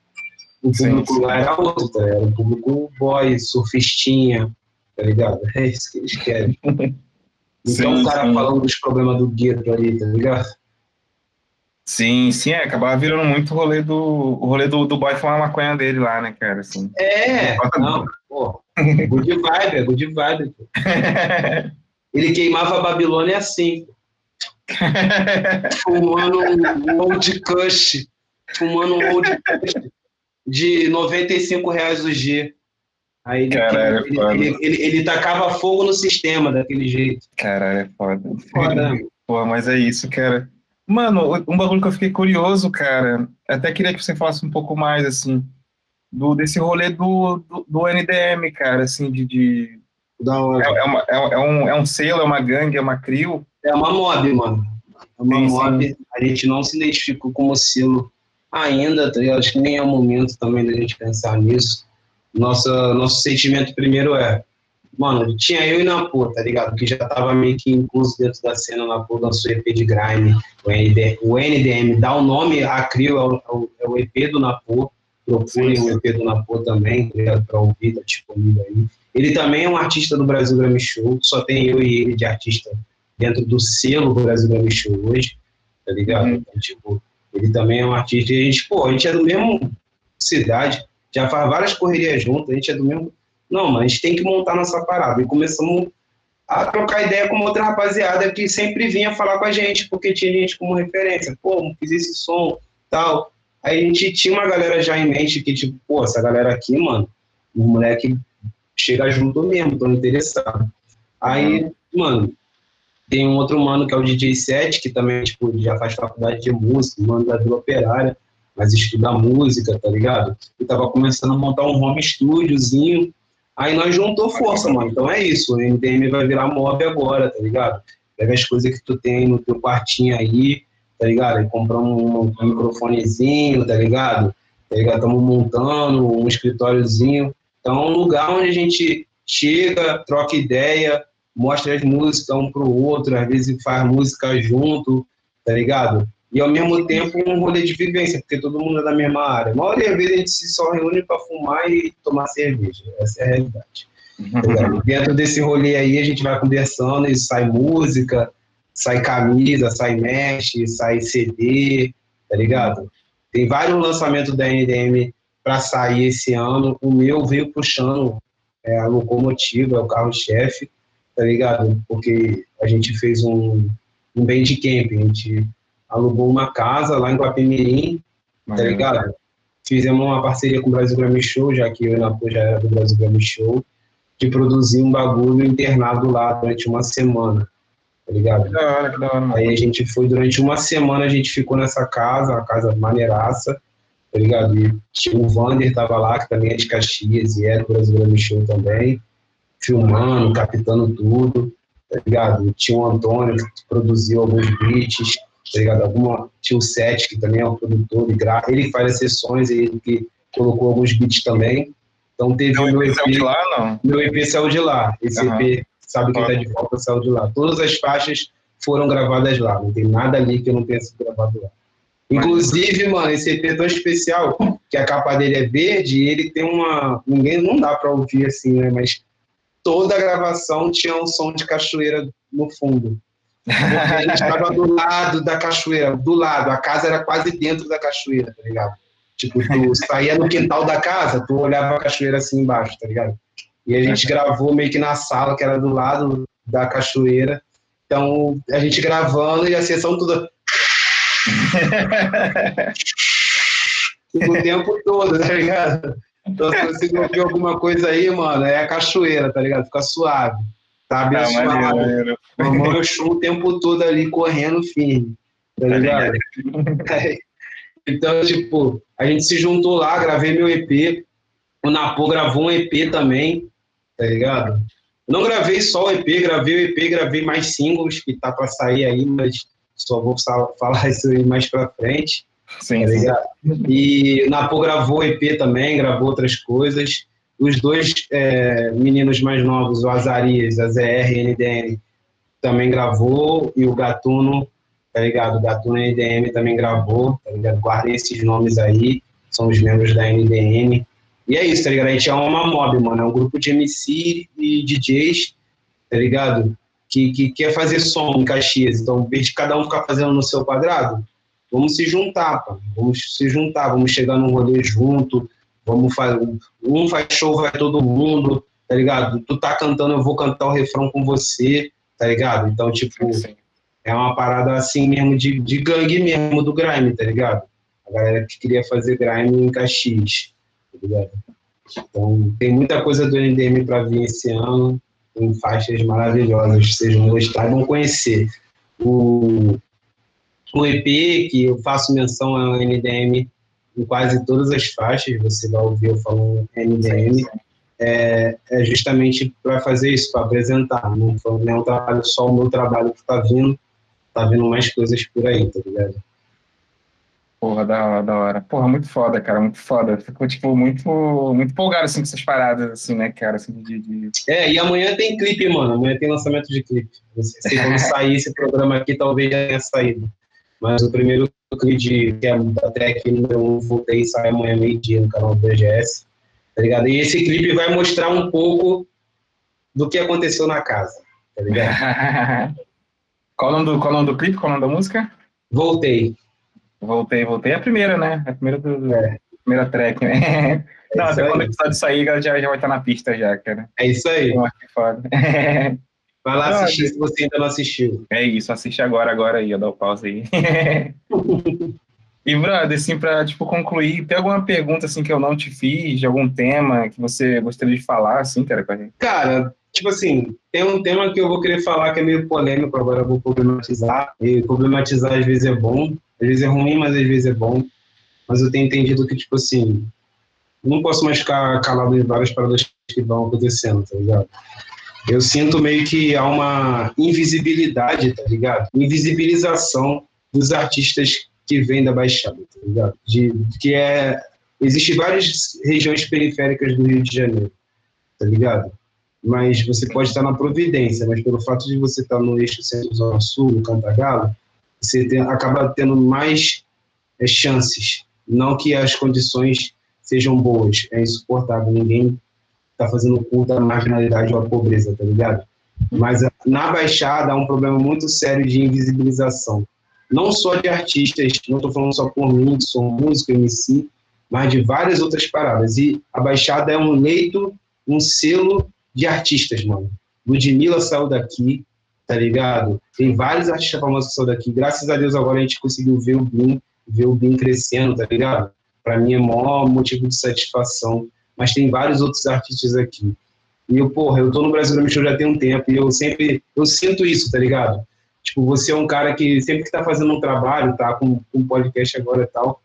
o público sim, sim. lá era outro, tá? Era um público boy, surfistinha, tá ligado? É isso que eles querem. Então, sim, o cara falando dos problemas do gueto ali, tá ligado? Sim, sim, é, acabava virando muito o rolê do, o rolê do, do boy fumar maconha dele lá, né, cara, assim. É, não, pô, good vibe, é good vibe, pô. Ele queimava a Babilônia assim, fumando um old kush, fumando um old kush de 95 reais o G. Aí ele, Caralho, ele, é ele, ele, ele, tacava fogo no sistema daquele jeito. Caralho, é foda. Foda. Pô, mas é isso, cara. Mano, um bagulho que eu fiquei curioso, cara, até queria que você falasse um pouco mais, assim, do, desse rolê do, do, do NDM, cara, assim, de... de... Da hora. É, é, uma, é, é, um, é um selo, é uma gangue, é uma crio? É uma mob, mano. É uma sim, mob. Sim. A gente não se identificou como selo ainda, tá acho que nem é o momento também da gente pensar nisso. Nossa, nosso sentimento primeiro é Mano, tinha eu e Napô, tá ligado? Que já tava meio que incluso dentro da cena. Napô lançou EP de Grime, o NDM, o NDM dá o nome a Crio, é o, é o EP é do Napô. Procurem o EP do Napô também, tá? Pra ouvir, tá disponível aí. Ele também é um artista do Brasil Grammy Show, só tem eu e ele de artista dentro do selo do Brasil Grammy Show hoje, tá ligado? Uhum. Então, tipo, ele também é um artista e a gente, pô, a gente é do mesmo cidade, já faz várias correrias juntas, a gente é do mesmo não, mas tem que montar nossa parada. E começamos a trocar ideia com outra rapaziada que sempre vinha falar com a gente, porque tinha gente como referência. Pô, fiz esse som, tal. Aí a gente tinha uma galera já em mente que, tipo, pô, essa galera aqui, mano, o moleque chega junto mesmo, tô interessado. Aí, mano, tem um outro mano que é o DJ 7, que também, tipo, já faz faculdade de música, mano da Vila Operária, mas estuda música, tá ligado? E tava começando a montar um home studiozinho, Aí nós juntou força, mano. Então é isso. O MDM vai virar mob agora, tá ligado? Pega as coisas que tu tem no teu quartinho aí, tá ligado? E comprar um, um microfonezinho, tá ligado? Tá ligado? Estamos montando um escritóriozinho. Então é um lugar onde a gente chega, troca ideia, mostra as músicas um pro outro, às vezes faz música junto, tá ligado? E ao mesmo tempo um rolê de vivência, porque todo mundo é da mesma área. A maioria das vezes a gente se só reúne para fumar e tomar cerveja, essa é a realidade. Uhum. Dentro desse rolê aí a gente vai conversando e sai música, sai camisa, sai mesh, sai CD, tá ligado? Tem vários lançamentos da NDM para sair esse ano. O meu veio puxando é, a locomotiva, é o carro-chefe, tá ligado? Porque a gente fez um, um bandcamp, a gente alugou uma casa lá em Guapimirim, tá ligado? Fizemos uma parceria com o Brasil Grammy Show, já que eu e Napo já era do Brasil Grammy Show, de produzir um bagulho internado lá durante uma semana, tá ligado? Que da hora, que da hora. Aí a gente foi, durante uma semana a gente ficou nessa casa, uma casa maneiraça, tá ligado? E tinha o Vander tava lá, que também é de Caxias e é do Brasil Grammy Show também, filmando, captando tudo, tá ligado? Tinha o Antônio que produziu alguns beats, tá ligado? Alguma, tinha o Sete, que também é um produtor, e gra... ele faz as sessões, ele que colocou alguns beats também. Então teve Meu o meu EP saiu de lá, não? meu EP saiu de lá. Esse Aham. EP, sabe quem tá de volta, saiu de lá. Todas as faixas foram gravadas lá. Não tem nada ali que eu não tenha sido gravado lá. Inclusive, mano, esse EP é tão especial que a capa dele é verde e ele tem uma. Ninguém não dá pra ouvir assim, né? Mas toda a gravação tinha um som de cachoeira no fundo. Gente estava do lado da cachoeira, do lado. A casa era quase dentro da cachoeira, tá ligado? Tipo, tu saía no quintal da casa, tu olhava a cachoeira assim embaixo, tá ligado? E a gente gravou meio que na sala, que era do lado da cachoeira. Então, a gente gravando e a sessão toda. o tempo todo, tá ligado? Então, se você ouvir alguma coisa aí, mano, é a cachoeira, tá ligado? Fica suave. Tá abençoado. Mamãe eu show o tempo todo ali correndo firme. Tá Tá ligado? Então, tipo, a gente se juntou lá, gravei meu EP. O Napô gravou um EP também, tá ligado? Não gravei só o EP, gravei o EP, gravei mais singles que tá pra sair aí, mas só vou falar isso aí mais pra frente, Sim, tá sim. ligado? E o Napô gravou EP também, gravou outras coisas. Os dois é, meninos mais novos, o Azarias, a ZR e a NDN, também gravou, e o Gatuno, tá ligado? O Gatuno NDM também gravou, tá ligado? Guardem esses nomes aí, são os membros da NDM. E é isso, tá ligado? A gente é uma mob, mano, é um grupo de MC e DJs, tá ligado? Que, que quer fazer som em Caxias. Então, em vez de cada um ficar fazendo no seu quadrado, vamos se juntar. Vamos se juntar, vamos chegar num rolê junto, vamos fazer. Um faz show, vai todo mundo, tá ligado? Tu tá cantando, eu vou cantar o refrão com você, tá ligado? Então, tipo, Sim. é uma parada assim mesmo, de, de gangue mesmo do grime, tá ligado? A galera que queria fazer grime em Caxias, tá ligado? Então, tem muita coisa do NDM pra vir esse ano, tem faixas maravilhosas, vocês vão gostar e vão conhecer. O, o EP, que eu faço menção ao NDM em quase todas as faixas, você vai ouvir eu falando NDM, é, é justamente para fazer isso, para apresentar. Não, foi, não é um trabalho só o meu trabalho que tá vindo, tá vindo mais coisas por aí, tá ligado? Porra, da hora, da hora. Porra, muito foda, cara, muito foda. Ficou, tipo, muito, muito empolgado, assim, com essas paradas, assim, né, cara, assim, de... de... É, e amanhã tem clipe, mano. Amanhã tem lançamento de clipe. Se quando sair esse programa aqui, talvez já tenha saído. Mas o primeiro de, que é até aqui número 1, um, voltei, sai amanhã meio-dia no canal do BGS. Tá ligado? E esse clipe vai mostrar um pouco do que aconteceu na casa. Tá ligado? qual, o nome do, qual o nome do clipe, qual o nome da música? Voltei. Voltei, voltei. É a primeira, né? A primeira do, É. primeira track, né? Não, isso até aí. quando o episódio sair, já, já vai estar na pista já, cara. É isso aí. Que foda. Vai lá Ah, assistir se você ainda não assistiu. É isso, assiste agora, agora aí, ó, dá o pause aí. e, brother, assim, pra, tipo, concluir, tem alguma pergunta, assim, que eu não te fiz, de algum tema que você gostaria de falar, assim, cara, com a gente? Cara, tipo assim, tem um tema que eu vou querer falar que é meio polêmico, agora eu vou problematizar. E problematizar às vezes é bom, às vezes é ruim, mas às vezes é bom. Mas eu tenho entendido que, tipo assim, não posso mais ficar calado em várias paradas que vão acontecendo, tá ligado? Eu sinto meio que há uma invisibilidade, tá ligado? Invisibilização dos artistas que vêm da Baixada, tá ligado? De, que é... Existem várias regiões periféricas do Rio de Janeiro, tá ligado? mas você pode estar na Providência, mas pelo fato de você estar no eixo centro-zona sul, no Cantagalo, você tem, acaba tendo mais é, chances. Não que as condições sejam boas, é insuportável, ninguém está fazendo culto à marginalidade ou à pobreza, tá ligado? Mas a- na Baixada há um problema muito sério de invisibilização. Não só de artistas, não estou falando só por mim, que sou músico, MC, mas de várias outras paradas. E a Baixada é um leito, um selo de artistas, mano. Ludmilla saiu daqui, tá ligado? Tem vários artistas famosos que saíram daqui. Graças a Deus agora a gente conseguiu ver o Bim, ver o Bim crescendo, tá ligado? Para mim é maior motivo de satisfação. Mas tem vários outros artistas aqui. E eu, porra, eu tô no Brasil Show já tem um tempo e eu sempre, eu sinto isso, tá ligado? Tipo, você é um cara que sempre que tá fazendo um trabalho, tá com, com um podcast agora e tal,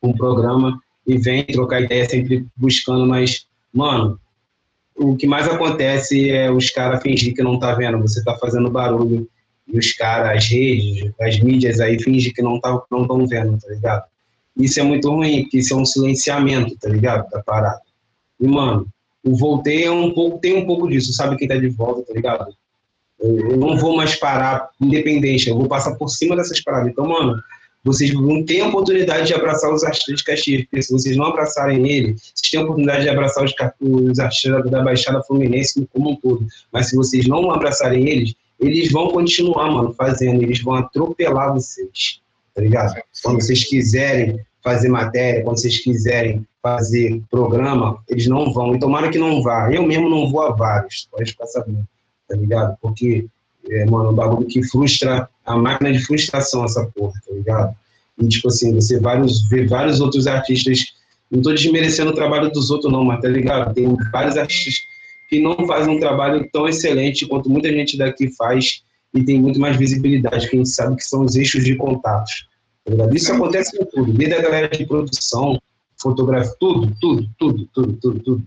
com um programa, e vem trocar ideia sempre buscando, mas, mano, o que mais acontece é os caras fingir que não tá vendo, você tá fazendo barulho, e os caras, as redes, as mídias aí fingem que não tá, não estão vendo, tá ligado? Isso é muito ruim, porque isso é um silenciamento, tá ligado? Da parada. E, mano, o Voltei é um pouco, tem um pouco disso, sabe quem tá de volta, tá ligado? Eu, eu não vou mais parar independente, eu vou passar por cima dessas paradas. Então, mano, vocês não têm a oportunidade de abraçar os artistas de Caxias, porque se vocês não abraçarem ele, vocês têm a oportunidade de abraçar os, os artistas da Baixada Fluminense como um todo. Mas se vocês não abraçarem eles, eles vão continuar, mano, fazendo, eles vão atropelar vocês, tá ligado? Quando vocês quiserem fazer matéria, quando vocês quiserem fazer programa, eles não vão. E tomara que não vá. Eu mesmo não vou a vários, pode ficar sabendo, tá ligado? Porque, é, mano, um bagulho que frustra, a máquina de frustração essa porra, tá ligado? E, tipo assim, você vários, vê vários outros artistas, não tô desmerecendo o trabalho dos outros não, mas tá ligado? Tem vários artistas que não fazem um trabalho tão excelente quanto muita gente daqui faz e tem muito mais visibilidade, que a gente sabe que são os eixos de contatos. Tá Isso acontece com tudo, desde a galera de produção, fotografia, tudo, tudo, tudo, tudo, tudo, tudo.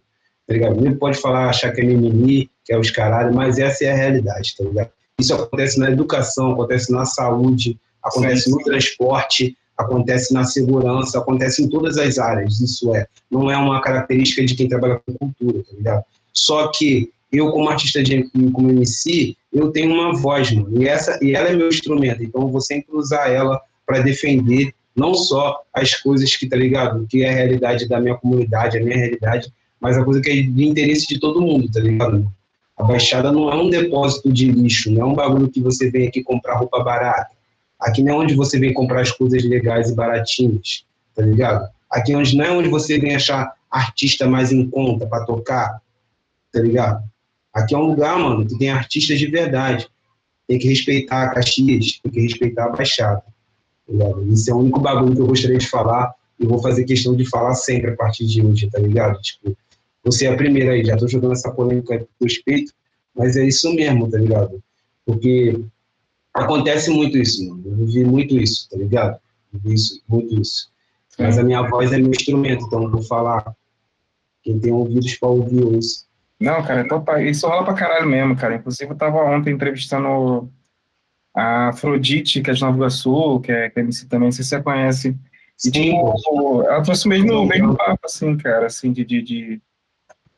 Tá ligado? Pode falar, achar que é mimimi, que é os caralho, mas essa é a realidade, tá ligado? Isso acontece na educação, acontece na saúde, acontece sim. no transporte, acontece na segurança, acontece em todas as áreas. Isso é, não é uma característica de quem trabalha com cultura, tá ligado? Só que eu, como artista de como MC, eu tenho uma voz, mano, e, essa, e ela é meu instrumento, então eu vou sempre usar ela para defender não só as coisas que, tá ligado? Que é a realidade da minha comunidade, a minha realidade, mas a coisa que é de interesse de todo mundo, tá ligado? A Baixada não é um depósito de lixo, não é um bagulho que você vem aqui comprar roupa barata. Aqui não é onde você vem comprar as coisas legais e baratinhas, tá ligado? Aqui é onde, não é onde você vem achar artista mais em conta para tocar, tá ligado? Aqui é um lugar, mano, que tem artistas de verdade. Tem que respeitar a Caxias, tem que respeitar a Baixada. Isso é o único bagulho que eu gostaria de falar e vou fazer questão de falar sempre a partir de hoje, tá ligado? Tipo, você é a primeira aí, já tô jogando essa polêmica pro respeito, mas é isso mesmo, tá ligado? Porque acontece muito isso, mano. Eu vivi muito isso, tá ligado? Vivi isso, muito isso. Mas a minha voz é meu instrumento, então vou falar. Quem tem ouvidos para ouvir isso. Não, cara, total. Isso rola pra caralho mesmo, cara. Inclusive, eu tava ontem entrevistando a Afrodite, que é de Nova Iguaçu, que é, que é MC também, não sei se você conhece. E, tipo, ela trouxe o mesmo, mesmo papo, assim, cara, assim, de, de, de,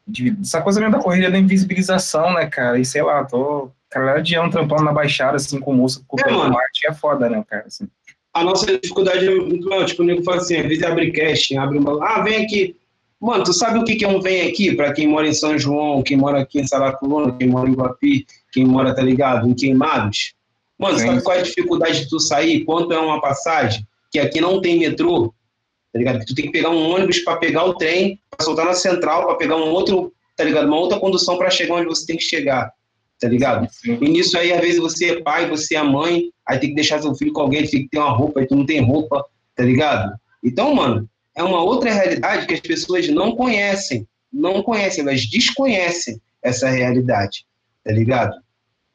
de, essa coisa mesmo da corrida da invisibilização, né, cara, e sei lá, tô, cara, de ano trampando na Baixada, assim, com moça, com é, arte, é foda, né, cara, assim. A nossa dificuldade é muito maior, tipo, o nego fala assim, às vezes abre casting, abre uma, ah, vem aqui, Mano, tu sabe o que, que é um vem aqui para quem mora em São João, quem mora aqui em Saracuruna, quem mora em Guapi, quem mora, tá ligado, em Queimados? Mano, Sim. sabe qual é a dificuldade de tu sair? Quanto é uma passagem? Que aqui não tem metrô, tá ligado? Que tu tem que pegar um ônibus para pegar o trem, para soltar na central, para pegar um outro, tá ligado? Uma outra condução para chegar onde você tem que chegar, tá ligado? Sim. E nisso aí, às vezes, você é pai, você é mãe, aí tem que deixar seu filho com alguém, tem que ter uma roupa, aí tu não tem roupa, tá ligado? Então, mano, é uma outra realidade que as pessoas não conhecem, não conhecem, elas desconhecem essa realidade, tá ligado?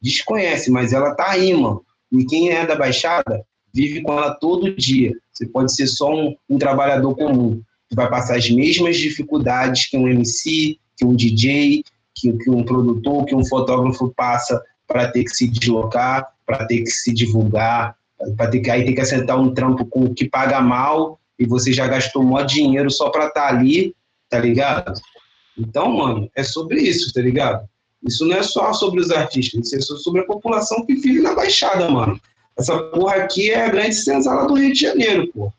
Desconhece, mas ela tá aí, mano. E quem é da Baixada vive com ela todo dia. Você pode ser só um, um trabalhador comum, que vai passar as mesmas dificuldades que um MC, que um DJ, que, que um produtor, que um fotógrafo passa para ter que se deslocar, para ter que se divulgar, para ter que aí ter que assentar um trampo com que paga mal e você já gastou maior dinheiro só para estar tá ali, tá ligado? Então, mano, é sobre isso, tá ligado? Isso não é só sobre os artistas, isso é sobre a população que vive na Baixada, mano. Essa porra aqui é a grande senzala do Rio de Janeiro, pô.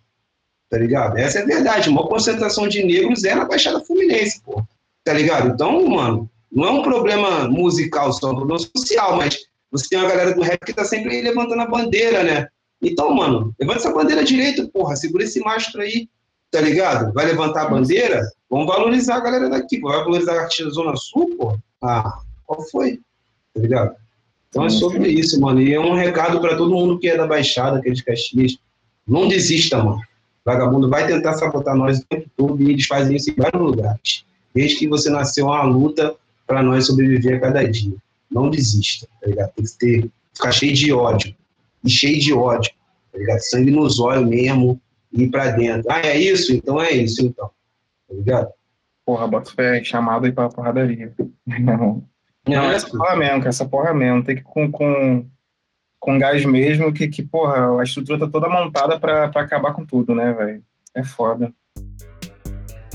Tá ligado? Essa é a verdade. Uma concentração de negros é na Baixada Fluminense, pô. Tá ligado? Então, mano, não é um problema musical só, é um problema social, mas você tem uma galera do rap que tá sempre levantando a bandeira, né? Então, mano, levanta essa bandeira direito, porra, segura esse mastro aí, tá ligado? Vai levantar a bandeira, vamos valorizar a galera daqui, vai valorizar a artista da Zona Sul, pô. Ah, qual foi? Tá ligado? Então é sobre isso, mano. E é um recado para todo mundo que é da Baixada, que é Caxias. Não desista, mano. Vagabundo vai tentar sabotar nós o tempo todo e eles fazem isso em vários lugares. Desde que você nasceu, é uma luta para nós sobreviver a cada dia. Não desista, tá ligado? Tem que ter, ficar cheio de ódio. E cheio de ódio, tá ligado? Sangue nos olhos mesmo ir pra dentro. Ah, é isso? Então é isso, então. Tá ligado? Porra, bota fé, chamado aí pra porradaria. Não, não é essa porra mesmo, essa porra mesmo. Tem que com, com, com gás mesmo, que, que, porra, a estrutura tá toda montada pra, pra acabar com tudo, né, velho? É foda.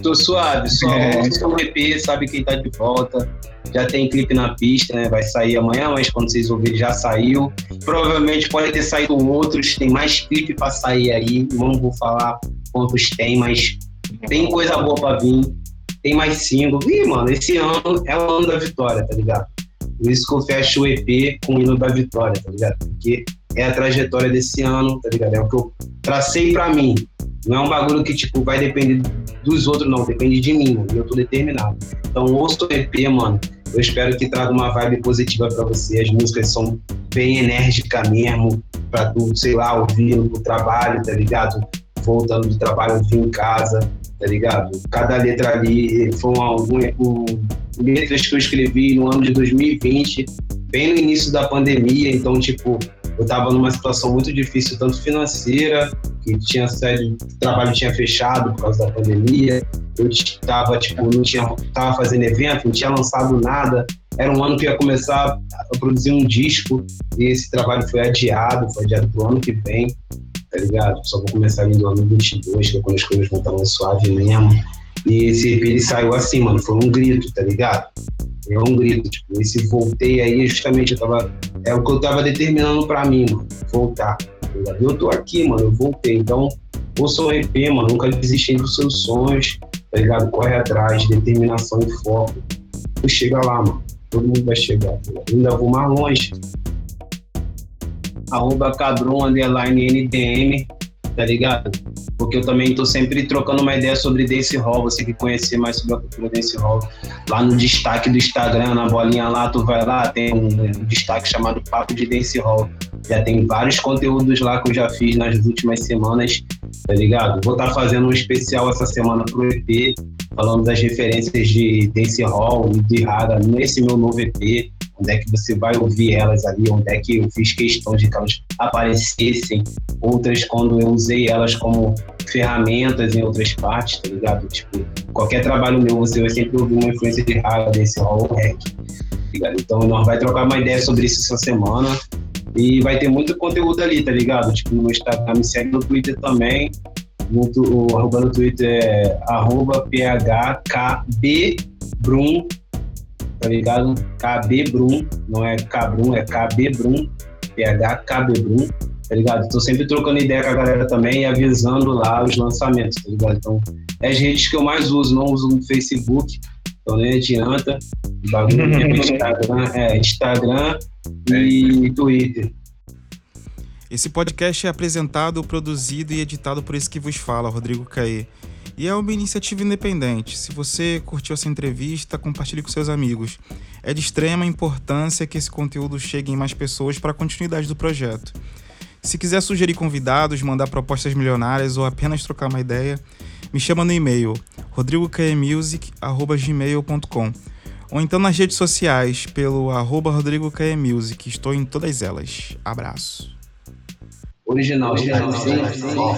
Tô suave, só é. um EP, sabe quem tá de volta. Já tem clipe na pista, né? Vai sair amanhã, mas quando vocês ouvirem já saiu. Provavelmente pode ter saído outros, tem mais clipe pra sair aí. Não vou falar quantos tem, mas tem coisa boa pra vir. Tem mais single. Ih, mano, esse ano é o ano da vitória, tá ligado? Por isso que eu fecho o EP com o hino da vitória, tá ligado? Porque é a trajetória desse ano, tá ligado? É o que eu tracei pra mim. Não é um bagulho que, tipo, vai depender dos outros, não. Depende de mim, mano. Eu tô determinado. Então, ouço o EP, mano. Eu espero que traga uma vibe positiva para você. As músicas são bem enérgicas mesmo, pra tu, sei lá, ouvir no trabalho, tá ligado? Voltando do trabalho, ouvir em casa, tá ligado? Cada letra ali foram algum, um, letras que eu escrevi no ano de 2020, bem no início da pandemia, então, tipo, eu estava numa situação muito difícil, tanto financeira, que tinha série, o trabalho tinha fechado por causa da pandemia, eu estava, tipo, não tinha, tava fazendo evento, não tinha lançado nada, era um ano que ia começar a produzir um disco, e esse trabalho foi adiado, foi adiado pro ano que vem, tá ligado? Só vou começar ali no ano 22, que é quando as coisas vão estar mais suave mesmo. E esse EP ele saiu assim, mano, foi um grito, tá ligado? É um grito, tipo, esse voltei aí, justamente eu tava, é o que eu tava determinando pra mim, mano, voltar. Tá eu tô aqui, mano, eu voltei, então, ouça um EP, mano, nunca desistir dos seus sonhos, tá ligado? Corre atrás, determinação e foco. Chega lá, mano, todo mundo vai chegar, tá ainda vou mais longe. Arroba Cadron, underline NDM, tá ligado? Porque eu também tô sempre trocando uma ideia sobre dance hall, você que conhecer mais sobre a cultura dance hall. Lá no destaque do Instagram, na bolinha lá, tu vai lá, tem um, um destaque chamado Papo de Dance Hall. Já tem vários conteúdos lá que eu já fiz nas últimas semanas, tá ligado? Vou estar tá fazendo um especial essa semana pro EP, falando das referências de dance hall e de raga nesse meu novo EP onde é que você vai ouvir elas ali, onde é que eu fiz questão de que elas aparecessem, outras quando eu usei elas como ferramentas em outras partes, tá ligado? Tipo, qualquer trabalho meu você vai sempre ouvir uma influência de raga desse hall hack, tá ligado? Então nós vai trocar uma ideia sobre isso essa semana e vai ter muito conteúdo ali, tá ligado? Tipo, no Instagram, me segue no Twitter também, muito, o arroba no Twitter é arroba phkbbrum tá ligado? KB Brum, não é Cabrum, é KB Brum, PH KB Brum, tá ligado? Tô sempre trocando ideia com a galera também e avisando lá os lançamentos, tá ligado? Então, é as redes que eu mais uso, não uso no Facebook, então nem adianta. O bagulho é Instagram, é Instagram e Twitter. Esse podcast é apresentado, produzido e editado por esse que vos fala, Rodrigo Caê. E é uma iniciativa independente. Se você curtiu essa entrevista, compartilhe com seus amigos. É de extrema importância que esse conteúdo chegue em mais pessoas para a continuidade do projeto. Se quiser sugerir convidados, mandar propostas milionárias ou apenas trocar uma ideia, me chama no e-mail rodrigokmusic.gmail.com ou então nas redes sociais pelo arroba rodrigokmusic. Estou em todas elas. Abraço. Original, original. original.